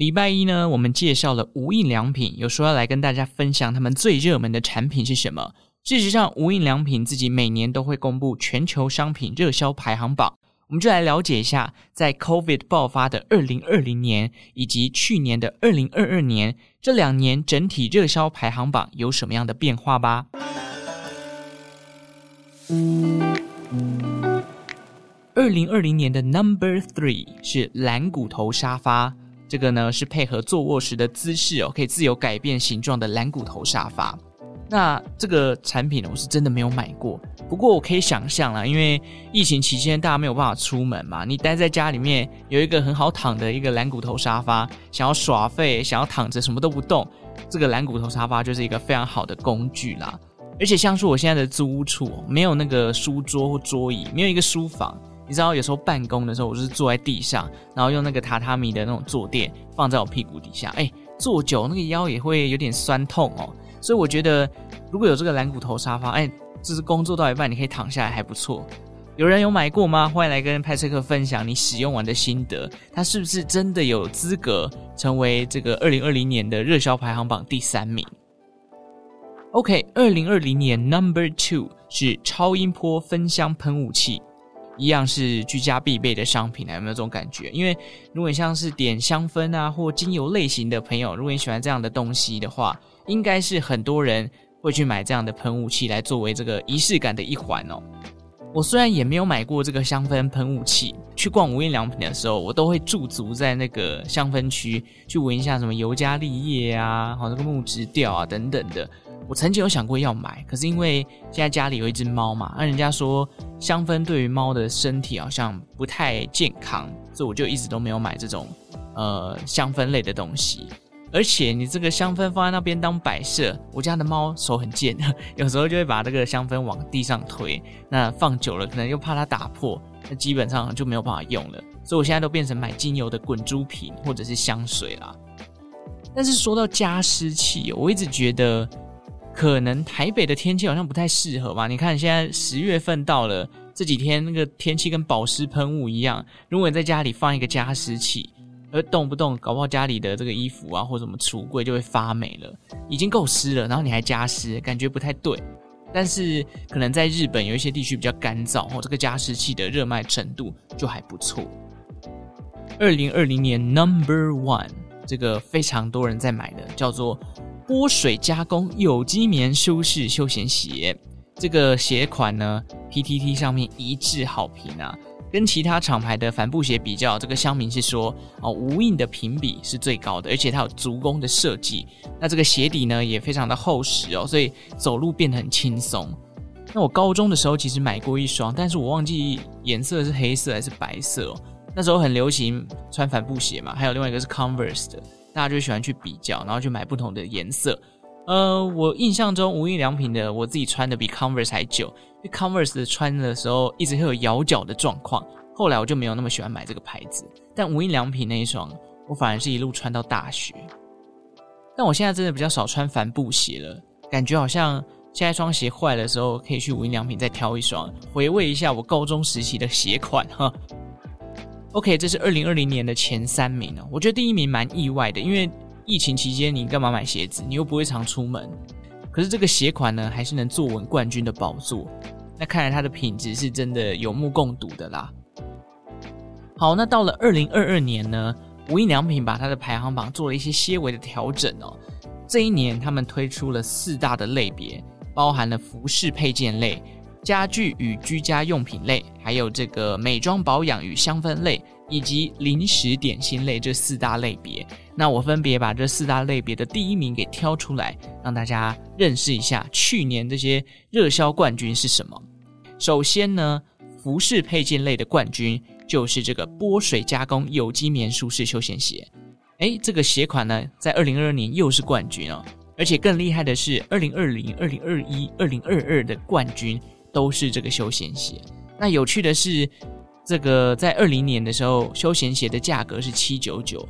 礼拜一呢，我们介绍了无印良品，有说要来跟大家分享他们最热门的产品是什么。事实上，无印良品自己每年都会公布全球商品热销排行榜，我们就来了解一下，在 COVID 爆发的二零二零年以及去年的二零二二年这两年整体热销排行榜有什么样的变化吧。二零二零年的 Number Three 是蓝骨头沙发。这个呢是配合坐卧时的姿势哦，可以自由改变形状的蓝骨头沙发。那这个产品呢，我是真的没有买过。不过我可以想象啦，因为疫情期间大家没有办法出门嘛，你待在家里面有一个很好躺的一个蓝骨头沙发，想要耍废，想要躺着什么都不动，这个蓝骨头沙发就是一个非常好的工具啦。而且像是我现在的租屋处，没有那个书桌或桌椅，没有一个书房。你知道有时候办公的时候，我就是坐在地上，然后用那个榻榻米的那种坐垫放在我屁股底下，哎，坐久那个腰也会有点酸痛哦。所以我觉得如果有这个懒骨头沙发，哎，就是工作到一半你可以躺下来还不错。有人有买过吗？欢迎来跟派翠克分享你使用完的心得。它是不是真的有资格成为这个二零二零年的热销排行榜第三名？OK，二零二零年 Number Two 是超音波分香喷雾器。一样是居家必备的商品呢，有没有这种感觉？因为如果你像是点香氛啊或精油类型的朋友，如果你喜欢这样的东西的话，应该是很多人会去买这样的喷雾器来作为这个仪式感的一环哦。我虽然也没有买过这个香氛喷雾器，去逛无印良品的时候，我都会驻足在那个香氛区去闻一下什么尤加利叶啊，好，这个木质调啊等等的。我曾经有想过要买，可是因为现在家里有一只猫嘛，那人家说香氛对于猫的身体好像不太健康，所以我就一直都没有买这种呃香氛类的东西。而且你这个香氛放在那边当摆设，我家的猫手很贱，有时候就会把这个香氛往地上推，那放久了可能又怕它打破，那基本上就没有办法用了。所以我现在都变成买精油的滚珠瓶或者是香水啦。但是说到加湿器，我一直觉得。可能台北的天气好像不太适合吧？你看现在十月份到了，这几天那个天气跟保湿喷雾一样。如果你在家里放一个加湿器，而动不动搞不好家里的这个衣服啊或什么橱柜就会发霉了，已经够湿了，然后你还加湿，感觉不太对。但是可能在日本有一些地区比较干燥，哦，这个加湿器的热卖程度就还不错。二零二零年 Number One，这个非常多人在买的叫做。波水加工有机棉舒适休闲鞋，这个鞋款呢，PTT 上面一致好评啊。跟其他厂牌的帆布鞋比较，这个乡民是说哦，无印的评比是最高的，而且它有足弓的设计。那这个鞋底呢也非常的厚实哦，所以走路变得很轻松。那我高中的时候其实买过一双，但是我忘记颜色是黑色还是白色哦。那时候很流行穿帆布鞋嘛，还有另外一个是 Converse 的。大家就喜欢去比较，然后去买不同的颜色。呃，我印象中无印良品的我自己穿的比 Converse 还久，因为 Converse 穿的时候一直会有咬脚的状况。后来我就没有那么喜欢买这个牌子，但无印良品那一双，我反而是一路穿到大学。但我现在真的比较少穿帆布鞋了，感觉好像下一双鞋坏的时候，可以去无印良品再挑一双，回味一下我高中时期的鞋款哈。OK，这是二零二零年的前三名哦。我觉得第一名蛮意外的，因为疫情期间你干嘛买鞋子？你又不会常出门。可是这个鞋款呢，还是能坐稳冠军的宝座。那看来它的品质是真的有目共睹的啦。好，那到了二零二二年呢，无印良品把它的排行榜做了一些些微的调整哦。这一年他们推出了四大的类别，包含了服饰配件类。家具与居家用品类，还有这个美妆保养与香氛类，以及零食点心类这四大类别。那我分别把这四大类别的第一名给挑出来，让大家认识一下去年这些热销冠军是什么。首先呢，服饰配件类的冠军就是这个波水加工有机棉舒适休闲鞋。诶，这个鞋款呢，在二零二二年又是冠军哦，而且更厉害的是，二零二零、二零二一、二零二二的冠军。都是这个休闲鞋。那有趣的是，这个在二零年的时候，休闲鞋的价格是七九九，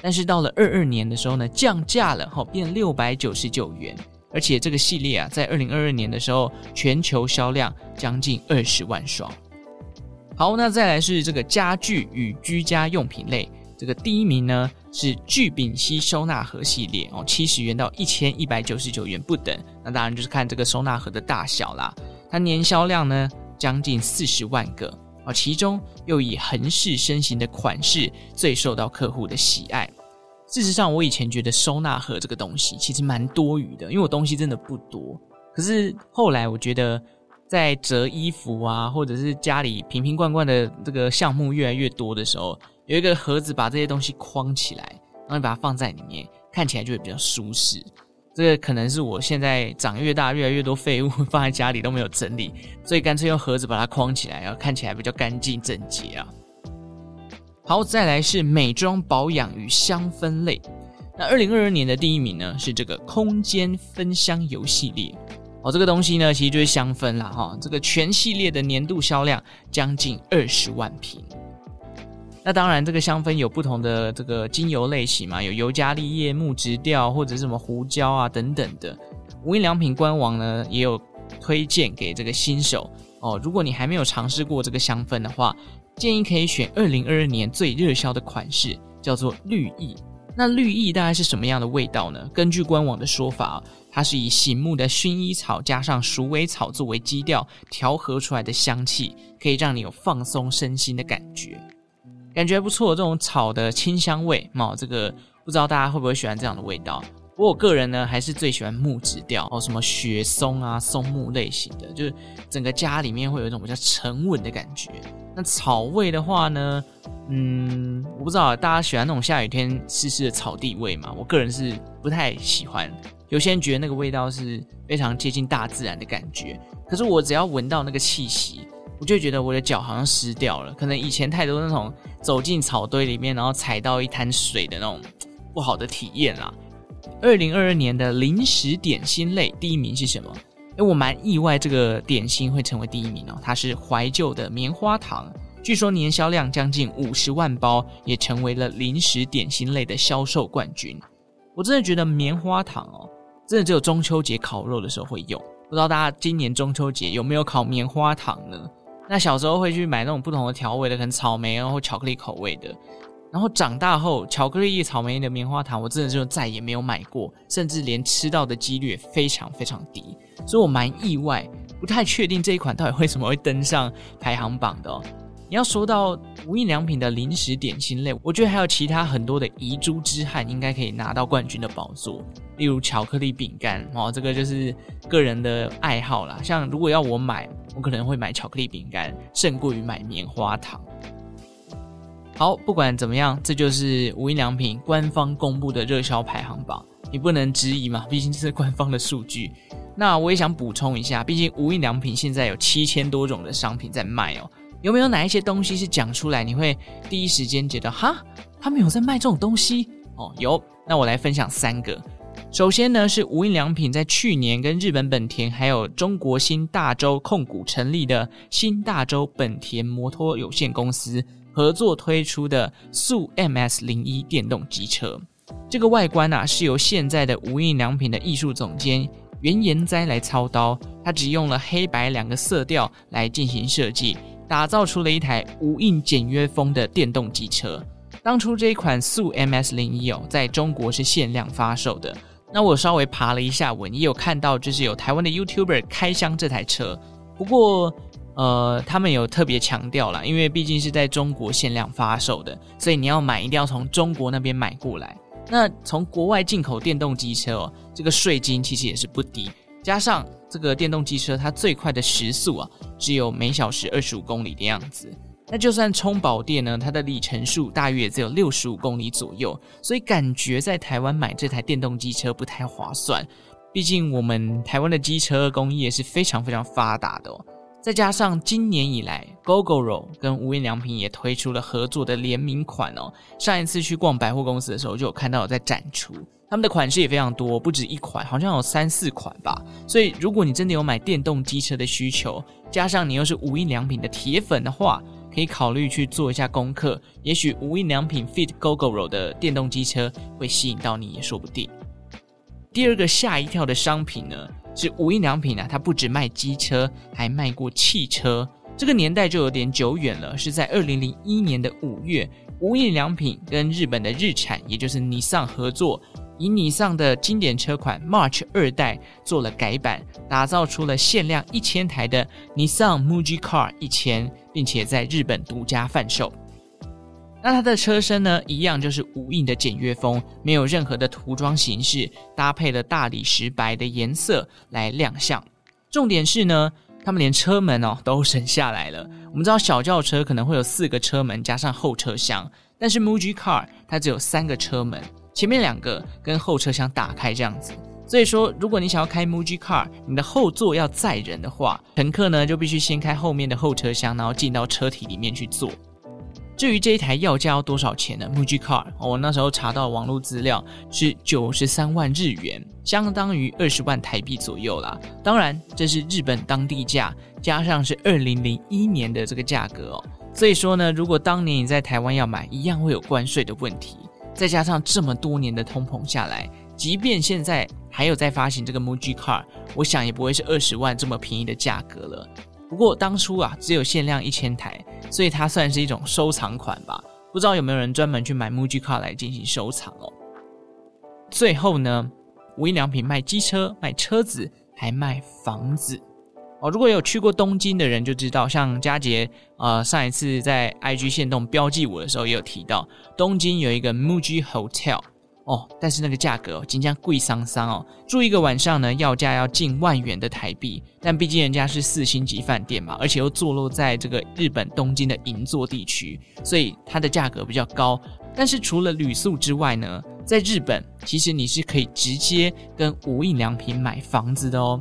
但是到了二二年的时候呢，降价了，好变六百九十九元。而且这个系列啊，在二零二二年的时候，全球销量将近二十万双。好，那再来是这个家具与居家用品类，这个第一名呢是聚丙烯收纳盒系列哦，七十元到一千一百九十九元不等。那当然就是看这个收纳盒的大小啦。它年销量呢将近四十万个哦，其中又以横式身形的款式最受到客户的喜爱。事实上，我以前觉得收纳盒这个东西其实蛮多余的，因为我东西真的不多。可是后来我觉得，在折衣服啊，或者是家里瓶瓶罐罐的这个项目越来越多的时候，有一个盒子把这些东西框起来，然后你把它放在里面，看起来就会比较舒适。这个可能是我现在长越大，越来越多废物 放在家里都没有整理，所以干脆用盒子把它框起来，然后看起来比较干净整洁啊。好，再来是美妆保养与香氛类。那二零二二年的第一名呢，是这个空间芬香油系列。哦，这个东西呢，其实就是香氛啦，哈。这个全系列的年度销量将近二十万瓶。那当然，这个香氛有不同的这个精油类型嘛，有尤加利叶、木质调或者什么胡椒啊等等的。无印良品官网呢也有推荐给这个新手哦。如果你还没有尝试过这个香氛的话，建议可以选二零二二年最热销的款式，叫做绿意。那绿意大概是什么样的味道呢？根据官网的说法，它是以醒目的薰衣草加上鼠尾草作为基调调和出来的香气，可以让你有放松身心的感觉，感觉不错。这种草的清香味，嘛，这个不知道大家会不会喜欢这样的味道？不过我个人呢，还是最喜欢木质调哦，什么雪松啊、松木类型的，就是整个家里面会有一种比较沉稳的感觉。那草味的话呢，嗯，我不知道大家喜欢那种下雨天湿湿的草地味吗？我个人是不太喜欢。有些人觉得那个味道是非常接近大自然的感觉，可是我只要闻到那个气息，我就觉得我的脚好像湿掉了。可能以前太多那种走进草堆里面，然后踩到一滩水的那种不好的体验啦。二零二二年的零食点心类第一名是什么？诶，我蛮意外，这个点心会成为第一名哦。它是怀旧的棉花糖，据说年销量将近五十万包，也成为了零食点心类的销售冠军。我真的觉得棉花糖哦，真的只有中秋节烤肉的时候会用。不知道大家今年中秋节有没有烤棉花糖呢？那小时候会去买那种不同的调味的，可能草莓啊或巧克力口味的。然后长大后，巧克力、草莓的棉花糖，我真的就再也没有买过，甚至连吃到的几率也非常非常低，所以我蛮意外，不太确定这一款到底为什么会登上排行榜的哦。你要说到无印良品的零食点心类，我觉得还有其他很多的遗珠之憾，应该可以拿到冠军的宝座，例如巧克力饼干哦，这个就是个人的爱好啦。像如果要我买，我可能会买巧克力饼干，胜过于买棉花糖。好，不管怎么样，这就是无印良品官方公布的热销排行榜，你不能质疑嘛，毕竟这是官方的数据。那我也想补充一下，毕竟无印良品现在有七千多种的商品在卖哦，有没有哪一些东西是讲出来你会第一时间觉得哈，他们有在卖这种东西哦？有，那我来分享三个。首先呢，是无印良品在去年跟日本本田还有中国新大洲控股成立的新大洲本田摩托有限公司。合作推出的速 MS 零一电动机车，这个外观啊是由现在的无印良品的艺术总监原研哉来操刀，他只用了黑白两个色调来进行设计，打造出了一台无印简约风的电动机车。当初这一款速 MS 零一哦，在中国是限量发售的。那我稍微爬了一下文，也有看到就是有台湾的 YouTuber 开箱这台车，不过。呃，他们有特别强调啦，因为毕竟是在中国限量发售的，所以你要买一定要从中国那边买过来。那从国外进口电动机车哦，这个税金其实也是不低。加上这个电动机车，它最快的时速啊，只有每小时二十五公里的样子。那就算充饱电呢，它的里程数大约只有六十五公里左右，所以感觉在台湾买这台电动机车不太划算。毕竟我们台湾的机车工业是非常非常发达的哦。再加上今年以来，Gogoro 跟无印良品也推出了合作的联名款哦。上一次去逛百货公司的时候，就有看到有在展出，他们的款式也非常多，不止一款，好像有三四款吧。所以如果你真的有买电动机车的需求，加上你又是无印良品的铁粉的话，可以考虑去做一下功课。也许无印良品 Fit Gogoro 的电动机车会吸引到你，也说不定。第二个吓一跳的商品呢，是无印良品啊，它不止卖机车，还卖过汽车。这个年代就有点久远了，是在二零零一年的五月，无印良品跟日本的日产，也就是尼桑合作，以 Nissan 的经典车款 March 二代做了改版，打造出了限量一千台的 Nissan Muji Car 一千，并且在日本独家贩售。那它的车身呢，一样就是无印的简约风，没有任何的涂装形式，搭配了大理石白的颜色来亮相。重点是呢，他们连车门哦都省下来了。我们知道小轿车可能会有四个车门加上后车厢，但是 Muji Car 它只有三个车门，前面两个跟后车厢打开这样子。所以说，如果你想要开 Muji Car，你的后座要载人的话，乘客呢就必须先开后面的后车厢，然后进到车体里面去坐。至于这一台要价要多少钱呢？Muji Car，我那时候查到网络资料是九十三万日元，相当于二十万台币左右啦。当然，这是日本当地价，加上是二零零一年的这个价格哦。所以说呢，如果当年你在台湾要买，一样会有关税的问题。再加上这么多年的通膨下来，即便现在还有在发行这个 Muji Car，我想也不会是二十万这么便宜的价格了。不过当初啊，只有限量一千台，所以它算是一种收藏款吧。不知道有没有人专门去买 Muji Car 来进行收藏哦。最后呢，无印良品卖机车、卖车子，还卖房子哦。如果有去过东京的人就知道，像佳杰呃上一次在 IG 线动标记我的时候，也有提到东京有一个 Muji Hotel。哦，但是那个价格哦，真的贵桑桑哦，住一个晚上呢，要价要近万元的台币。但毕竟人家是四星级饭店嘛，而且又坐落在这个日本东京的银座地区，所以它的价格比较高。但是除了旅宿之外呢，在日本其实你是可以直接跟无印良品买房子的哦。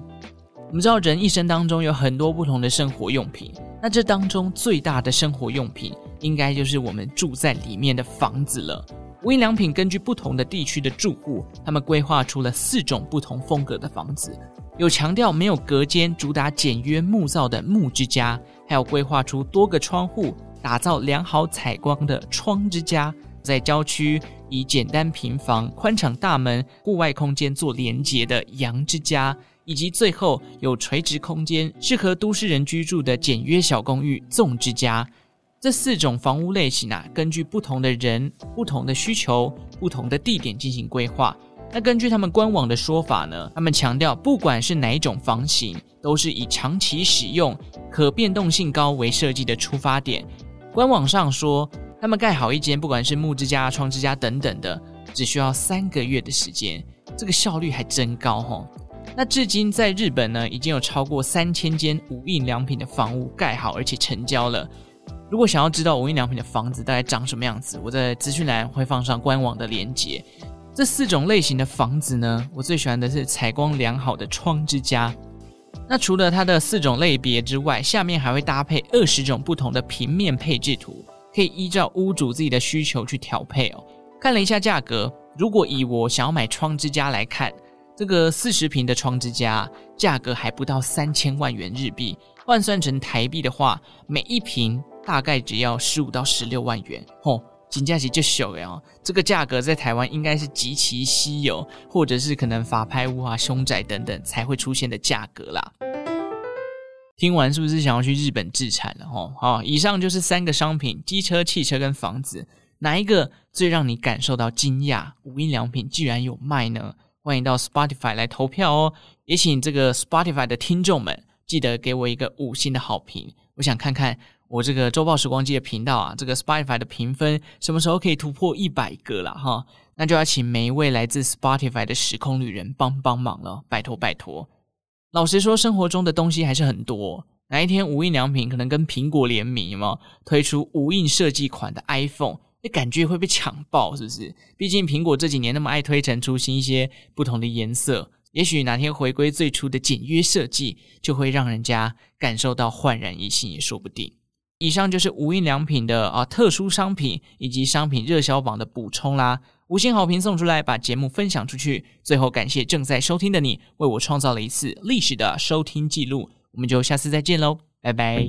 我们知道人一生当中有很多不同的生活用品，那这当中最大的生活用品应该就是我们住在里面的房子了。无印良品根据不同的地区的住户，他们规划出了四种不同风格的房子，有强调没有隔间、主打简约木造的木之家，还有规划出多个窗户、打造良好采光的窗之家，在郊区以简单平房、宽敞大门、户外空间做连接的阳之家，以及最后有垂直空间、适合都市人居住的简约小公寓纵之家。这四种房屋类型啊，根据不同的人、不同的需求、不同的地点进行规划。那根据他们官网的说法呢，他们强调，不管是哪一种房型，都是以长期使用、可变动性高为设计的出发点。官网上说，他们盖好一间，不管是木之家、窗之家等等的，只需要三个月的时间，这个效率还真高哦。那至今在日本呢，已经有超过三千间无印良品的房屋盖好，而且成交了。如果想要知道无印良品的房子大概长什么样子，我在资讯栏会放上官网的链接。这四种类型的房子呢，我最喜欢的是采光良好的窗之家。那除了它的四种类别之外，下面还会搭配二十种不同的平面配置图，可以依照屋主自己的需求去调配哦。看了一下价格，如果以我想要买窗之家来看，这个四十坪的窗之家价格还不到三千万元日币，换算成台币的话，每一坪。大概只要十五到十六万元，吼，金价其实就小了哦。这个价格在台湾应该是极其稀有，或者是可能法拍屋啊、凶宅等等才会出现的价格啦。听完是不是想要去日本置产了？吼，好，以上就是三个商品：机车、汽车跟房子，哪一个最让你感受到惊讶？无印良品居然有卖呢？欢迎到 Spotify 来投票哦，也请这个 Spotify 的听众们记得给我一个五星的好评，我想看看。我这个周报时光机的频道啊，这个 Spotify 的评分什么时候可以突破一百个了哈？那就要请每一位来自 Spotify 的时空旅人帮帮忙了，拜托拜托。老实说，生活中的东西还是很多。哪一天无印良品可能跟苹果联名嘛，推出无印设计款的 iPhone，那感觉会被抢爆，是不是？毕竟苹果这几年那么爱推陈出新一些不同的颜色，也许哪天回归最初的简约设计，就会让人家感受到焕然一新，也说不定。以上就是无印良品的啊特殊商品以及商品热销榜的补充啦，五星好评送出来，把节目分享出去。最后感谢正在收听的你，为我创造了一次历史的收听记录。我们就下次再见喽，拜拜。